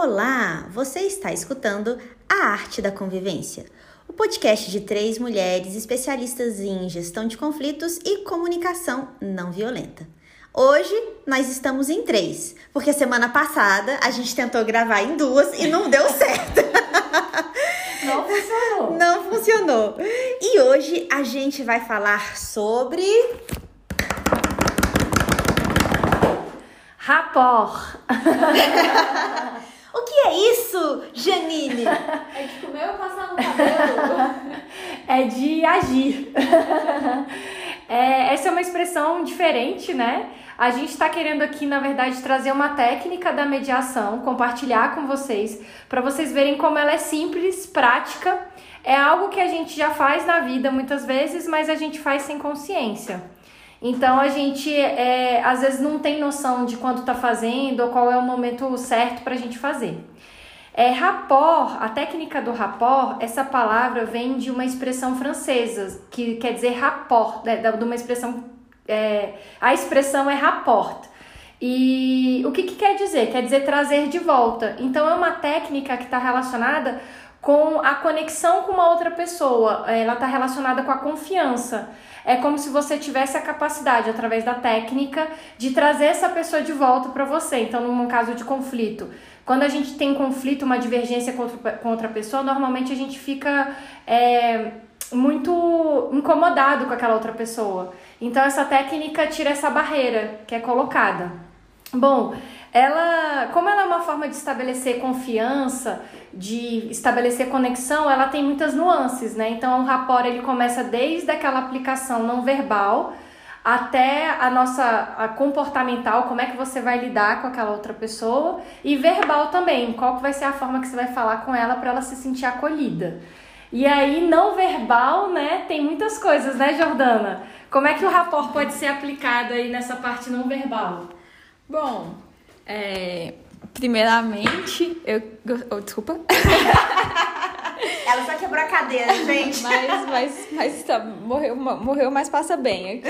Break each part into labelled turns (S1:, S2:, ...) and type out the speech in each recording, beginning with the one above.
S1: Olá, você está escutando A Arte da Convivência, o podcast de três mulheres especialistas em gestão de conflitos e comunicação não violenta. Hoje nós estamos em três, porque semana passada a gente tentou gravar em duas e não deu certo.
S2: Não funcionou.
S1: Não funcionou. E hoje a gente vai falar sobre
S2: Rapor.
S1: O que é isso, Janine?
S3: É de comer ou passar no cabelo?
S2: é de agir. É, essa é uma expressão diferente, né? A gente está querendo aqui, na verdade, trazer uma técnica da mediação, compartilhar com vocês, para vocês verem como ela é simples, prática. É algo que a gente já faz na vida muitas vezes, mas a gente faz sem consciência. Então a gente é, às vezes não tem noção de quando está fazendo ou qual é o momento certo para a gente fazer. É, rapport, a técnica do rapport, essa palavra vem de uma expressão francesa que quer dizer rapport, né, de uma expressão. É, a expressão é rapport. E o que, que quer dizer? Quer dizer trazer de volta. Então é uma técnica que está relacionada com a conexão com uma outra pessoa, ela está relacionada com a confiança. É como se você tivesse a capacidade, através da técnica, de trazer essa pessoa de volta para você. Então, num caso de conflito, quando a gente tem conflito, uma divergência com outra, pessoa, normalmente a gente fica é, muito incomodado com aquela outra pessoa. Então, essa técnica tira essa barreira que é colocada. Bom, ela, como ela é uma forma de estabelecer confiança, de estabelecer conexão, ela tem muitas nuances, né? Então, o rapport ele começa desde aquela aplicação não verbal até a nossa a comportamental, como é que você vai lidar com aquela outra pessoa, e verbal também, qual que vai ser a forma que você vai falar com ela para ela se sentir acolhida. E aí, não verbal, né? Tem muitas coisas, né, Jordana? Como é que o rapport pode ser aplicado aí nessa parte não verbal?
S3: Bom, é, primeiramente, eu. Oh, desculpa.
S1: Ela só quebrou a cadeira, gente.
S3: mas, mas, mas tá, morreu, morreu, mas passa bem aqui.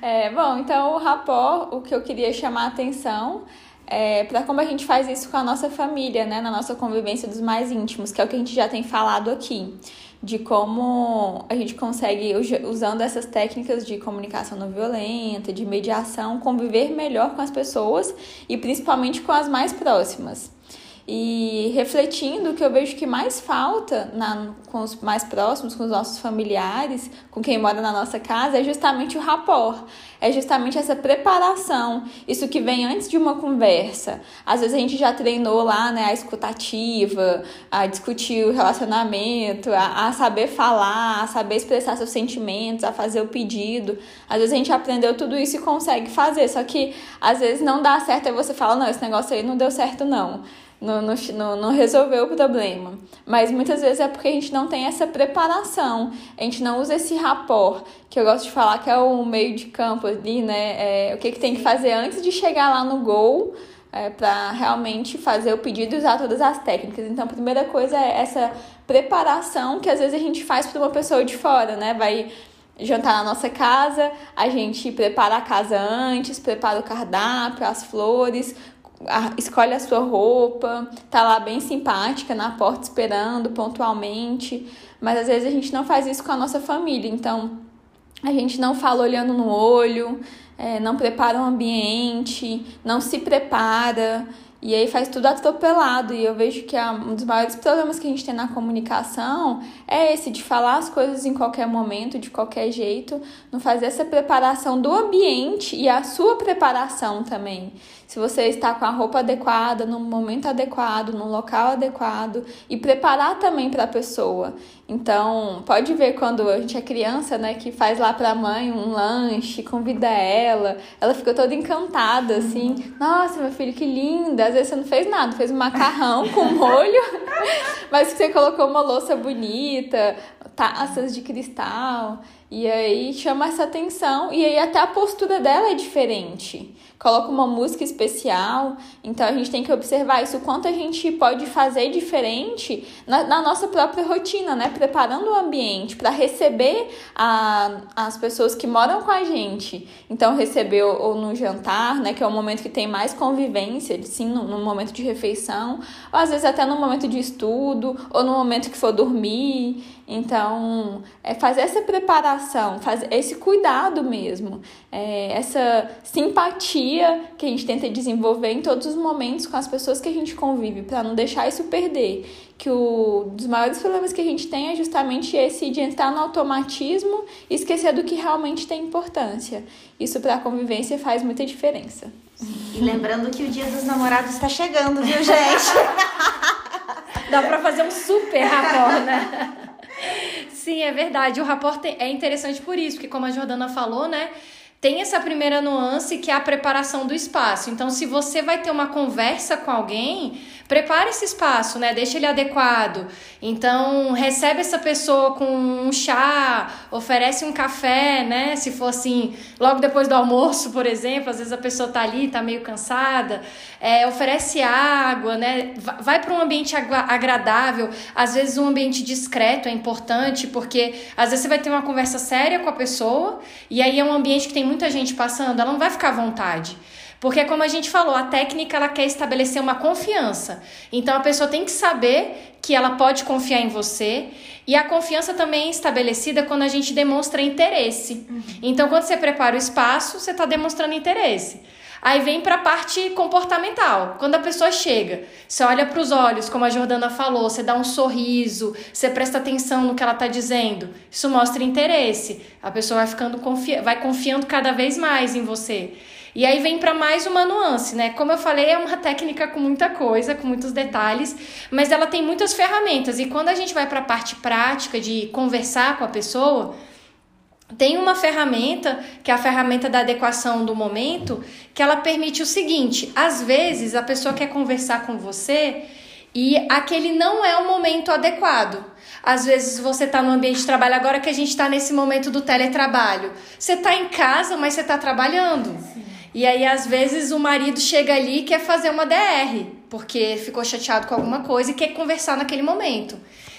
S3: É, bom, então o rapport, o que eu queria chamar a atenção é para como a gente faz isso com a nossa família, né? Na nossa convivência dos mais íntimos, que é o que a gente já tem falado aqui de como a gente consegue, usando essas técnicas de comunicação não violenta, de mediação, conviver melhor com as pessoas e principalmente com as mais próximas. E refletindo, que eu vejo que mais falta na, com os mais próximos, com os nossos familiares, com quem mora na nossa casa, é justamente o rapport. É justamente essa preparação. Isso que vem antes de uma conversa. Às vezes a gente já treinou lá, né, a escutativa, a discutir o relacionamento, a, a saber falar, a saber expressar seus sentimentos, a fazer o pedido. Às vezes a gente aprendeu tudo isso e consegue fazer. Só que às vezes não dá certo e você fala, não, esse negócio aí não deu certo, não não, não, não resolveu o problema. Mas muitas vezes é porque a gente não tem essa preparação, a gente não usa esse rapport, que eu gosto de falar que é o meio de campo ali, né? É, o que, que tem que fazer antes de chegar lá no gol. É, para realmente fazer o pedido e usar todas as técnicas. Então, a primeira coisa é essa preparação que às vezes a gente faz para uma pessoa de fora, né? Vai jantar na nossa casa, a gente prepara a casa antes, prepara o cardápio, as flores, escolhe a sua roupa, tá lá bem simpática na porta esperando pontualmente, mas às vezes a gente não faz isso com a nossa família, então a gente não fala olhando no olho, é, não prepara o ambiente, não se prepara. E aí faz tudo atropelado. E eu vejo que um dos maiores problemas que a gente tem na comunicação é esse de falar as coisas em qualquer momento, de qualquer jeito, não fazer essa preparação do ambiente e a sua preparação também se você está com a roupa adequada, no momento adequado, no local adequado e preparar também para a pessoa. Então, pode ver quando a gente é criança, né, que faz lá para a mãe um lanche, convida ela, ela fica toda encantada assim. Uhum. Nossa, meu filho, que linda. Às vezes você não fez nada, fez um macarrão com molho, mas você colocou uma louça bonita, taças de cristal. E aí chama essa atenção e aí até a postura dela é diferente. Coloca uma música especial, então a gente tem que observar isso, quanto a gente pode fazer diferente na, na nossa própria rotina, né? Preparando o ambiente para receber a, as pessoas que moram com a gente. Então, receber ou, ou no jantar, né? Que é o momento que tem mais convivência, sim, no, no momento de refeição, ou às vezes até no momento de estudo, ou no momento que for dormir. Então, é fazer essa preparação, fazer esse cuidado mesmo, é, essa simpatia que a gente tenta desenvolver em todos os momentos com as pessoas que a gente convive, para não deixar isso perder. Que o dos maiores problemas que a gente tem é justamente esse de entrar no automatismo e esquecer do que realmente tem importância. Isso para a convivência faz muita diferença.
S1: E lembrando que o Dia dos Namorados está chegando, viu, gente?
S2: Dá para fazer um super rapport, né? Sim, é verdade. O rapport é interessante por isso, porque como a Jordana falou, né? Tem essa primeira nuance que é a preparação do espaço. Então, se você vai ter uma conversa com alguém, prepare esse espaço, né? Deixa ele adequado. Então, recebe essa pessoa com um chá, oferece um café, né? Se for assim, logo depois do almoço, por exemplo, às vezes a pessoa tá ali, tá meio cansada, é, oferece água, né? Vai para um ambiente agradável. Às vezes, um ambiente discreto é importante, porque às vezes você vai ter uma conversa séria com a pessoa e aí é um ambiente que tem muita gente passando, ela não vai ficar à vontade. Porque como a gente falou, a técnica ela quer estabelecer uma confiança. Então a pessoa tem que saber que ela pode confiar em você. E a confiança também é estabelecida quando a gente demonstra interesse. Uhum. Então quando você prepara o espaço, você está demonstrando interesse. Aí vem para a parte comportamental. Quando a pessoa chega, você olha para os olhos, como a Jordana falou, você dá um sorriso, você presta atenção no que ela está dizendo. Isso mostra interesse. A pessoa vai ficando confi vai confiando cada vez mais em você. E aí vem para mais uma nuance, né? Como eu falei, é uma técnica com muita coisa, com muitos detalhes, mas ela tem muitas ferramentas. E quando a gente vai para a parte prática de conversar com a pessoa, tem uma ferramenta, que é a ferramenta da adequação do momento, que ela permite o seguinte: às vezes a pessoa quer conversar com você e aquele não é o momento adequado. Às vezes você está no ambiente de trabalho, agora que a gente está nesse momento do teletrabalho. Você está em casa, mas você está trabalhando. Sim. E aí, às vezes, o marido chega ali e quer fazer uma DR, porque ficou chateado com alguma coisa e quer conversar naquele momento.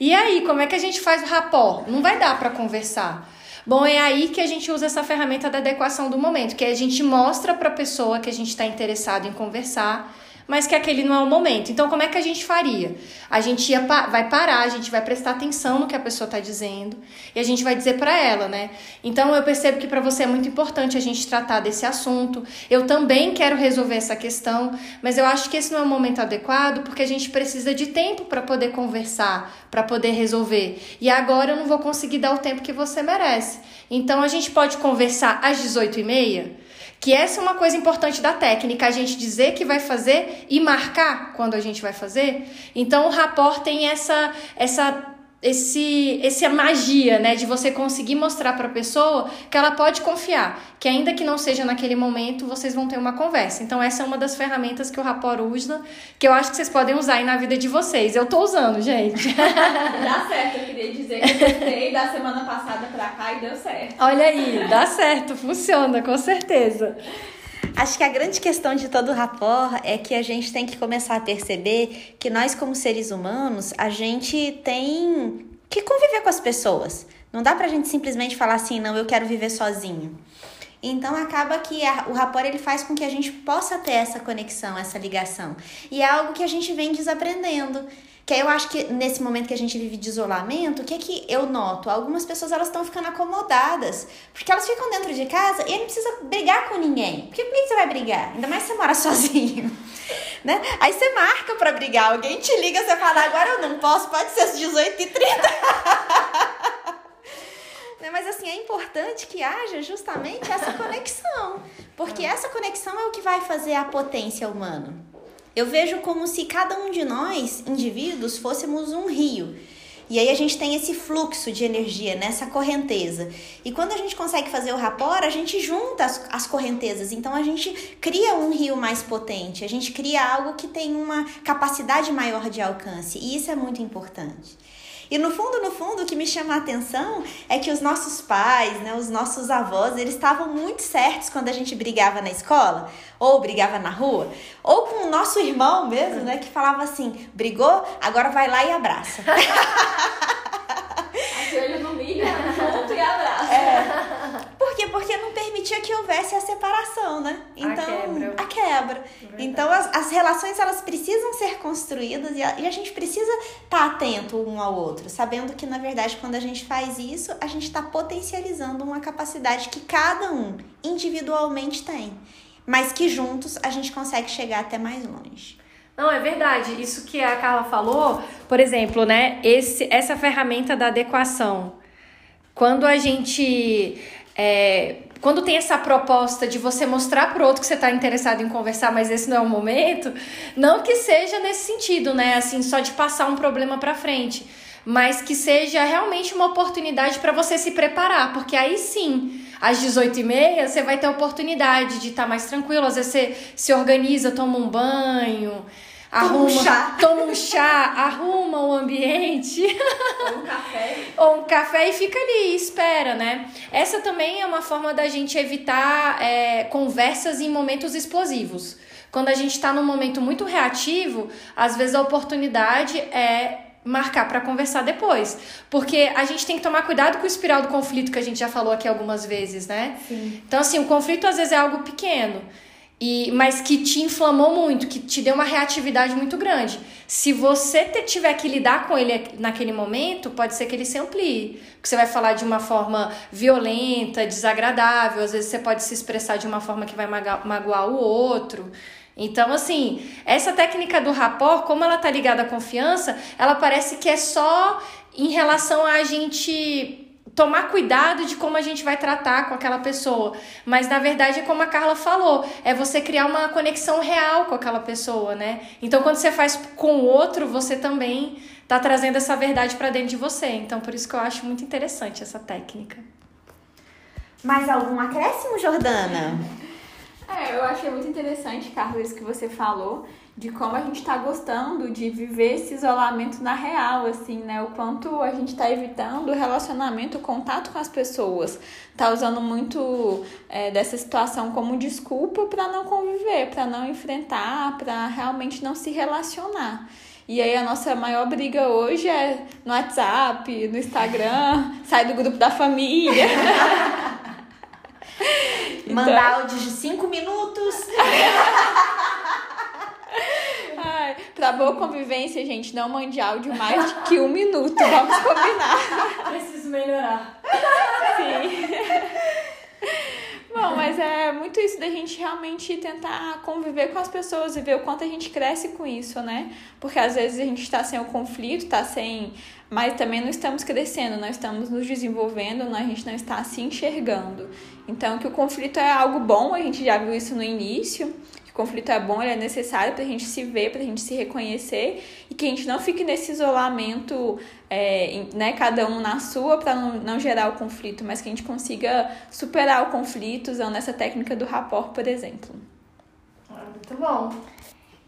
S2: E aí, como é que a gente faz o rapó? Não vai dar para conversar. Bom, é aí que a gente usa essa ferramenta da adequação do momento, que a gente mostra para a pessoa que a gente está interessado em conversar mas que aquele não é o momento. Então, como é que a gente faria? A gente ia, vai parar, a gente vai prestar atenção no que a pessoa está dizendo e a gente vai dizer para ela, né? Então, eu percebo que para você é muito importante a gente tratar desse assunto. Eu também quero resolver essa questão, mas eu acho que esse não é o momento adequado porque a gente precisa de tempo para poder conversar, para poder resolver. E agora eu não vou conseguir dar o tempo que você merece. Então, a gente pode conversar às 18h30? Que essa é uma coisa importante da técnica, a gente dizer que vai fazer e marcar quando a gente vai fazer. Então o rapport tem essa essa esse essa magia, né, de você conseguir mostrar para a pessoa que ela pode confiar, que ainda que não seja naquele momento, vocês vão ter uma conversa. Então essa é uma das ferramentas que o Rapport usa, que eu acho que vocês podem usar aí na vida de vocês. Eu tô usando, gente.
S3: dá certo, eu queria dizer que eu testei da semana passada para cá e deu certo.
S2: Olha aí, dá certo, funciona, com certeza.
S1: Acho que a grande questão de todo o rapport é que a gente tem que começar a perceber que nós, como seres humanos, a gente tem que conviver com as pessoas. Não dá pra gente simplesmente falar assim, não, eu quero viver sozinho. Então acaba que a, o rapport ele faz com que a gente possa ter essa conexão, essa ligação. E é algo que a gente vem desaprendendo. Que aí eu acho que nesse momento que a gente vive de isolamento, o que é que eu noto? Algumas pessoas elas estão ficando acomodadas, porque elas ficam dentro de casa e não precisa brigar com ninguém. Porque por que você vai brigar? Ainda mais se você mora sozinho. Né? Aí você marca para brigar, alguém te liga, você fala, agora eu não posso, pode ser às 18h30. Né? Mas assim, é importante que haja justamente essa conexão. Porque essa conexão é o que vai fazer a potência humana. Eu vejo como se cada um de nós, indivíduos, fôssemos um rio. E aí a gente tem esse fluxo de energia nessa correnteza. E quando a gente consegue fazer o rapor, a gente junta as, as correntezas. Então a gente cria um rio mais potente, a gente cria algo que tem uma capacidade maior de alcance. E isso é muito importante. E no fundo, no fundo, o que me chama a atenção é que os nossos pais, né, os nossos avós, eles estavam muito certos quando a gente brigava na escola, ou brigava na rua, ou com o nosso irmão mesmo, né, que falava assim: brigou, agora vai lá e abraça.
S3: Ajoelho no milho, junto e abraça.
S1: É. Por quê? Porque não permitia que houvesse a separação, né? Então,
S2: a quebra.
S1: A quebra. Então, as, as relações, elas precisam ser construídas e a, e a gente precisa estar tá atento um ao outro, sabendo que, na verdade, quando a gente faz isso, a gente está potencializando uma capacidade que cada um individualmente tem, mas que juntos a gente consegue chegar até mais longe.
S2: Não, é verdade. Isso que a Carla falou, por exemplo, né? Esse, essa ferramenta da adequação. Quando a gente. É, quando tem essa proposta de você mostrar pro outro que você está interessado em conversar, mas esse não é o momento, não que seja nesse sentido, né? Assim, só de passar um problema para frente, mas que seja realmente uma oportunidade para você se preparar, porque aí sim, às 18h30, você vai ter a oportunidade de estar tá mais tranquilo. Às vezes você se organiza, toma um banho, arruma,
S1: um chá.
S2: toma um chá, arruma o ambiente.
S3: Ou um café.
S2: Ou um café e fica ali, espera, né? Essa também é uma forma da gente evitar é, conversas em momentos explosivos. Quando a gente está num momento muito reativo, às vezes a oportunidade é marcar para conversar depois. Porque a gente tem que tomar cuidado com o espiral do conflito que a gente já falou aqui algumas vezes, né?
S1: Sim.
S2: Então, assim, o conflito às vezes é algo pequeno. E, mas que te inflamou muito, que te deu uma reatividade muito grande. Se você te, tiver que lidar com ele naquele momento, pode ser que ele se amplie. Porque você vai falar de uma forma violenta, desagradável, às vezes você pode se expressar de uma forma que vai magoar o outro. Então, assim, essa técnica do rapport, como ela tá ligada à confiança, ela parece que é só em relação a gente tomar cuidado de como a gente vai tratar com aquela pessoa. Mas na verdade, é como a Carla falou, é você criar uma conexão real com aquela pessoa, né? Então, quando você faz com o outro, você também tá trazendo essa verdade para dentro de você. Então, por isso que eu acho muito interessante essa técnica.
S1: Mais algum acréscimo, Jordana?
S3: É, eu achei muito interessante, Carlos, isso que você falou, de como a gente está gostando de viver esse isolamento na real, assim, né? O quanto a gente está evitando o relacionamento, o contato com as pessoas. Tá usando muito é, dessa situação como desculpa para não conviver, para não enfrentar, para realmente não se relacionar. E aí a nossa maior briga hoje é no WhatsApp, no Instagram, sai do grupo da família.
S1: Mandar então... áudios de 5 minutos.
S3: Boa convivência, gente, não mande áudio mais que um minuto. Vamos combinar.
S2: Preciso melhorar.
S3: Sim. Bom, mas é muito isso da gente realmente tentar conviver com as pessoas e ver o quanto a gente cresce com isso, né? Porque às vezes a gente está sem o conflito, está sem. Mas também não estamos crescendo, não estamos nos desenvolvendo, a gente não está se enxergando. Então, que o conflito é algo bom, a gente já viu isso no início, conflito é bom, ele é necessário para a gente se ver, para a gente se reconhecer e que a gente não fique nesse isolamento, é, né, cada um na sua, para não, não gerar o conflito, mas que a gente consiga superar o conflito usando essa técnica do rapport, por exemplo.
S2: Ah, muito bom.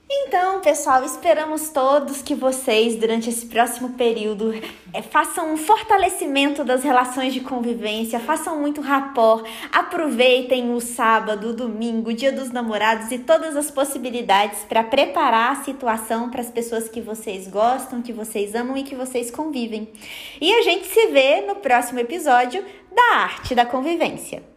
S1: Então, pessoal, esperamos todos que vocês, durante esse próximo período, é, façam um fortalecimento das relações de convivência, façam muito rapport, aproveitem o sábado, o domingo, o dia dos namorados e todas as possibilidades para preparar a situação para as pessoas que vocês gostam, que vocês amam e que vocês convivem. E a gente se vê no próximo episódio da Arte da Convivência.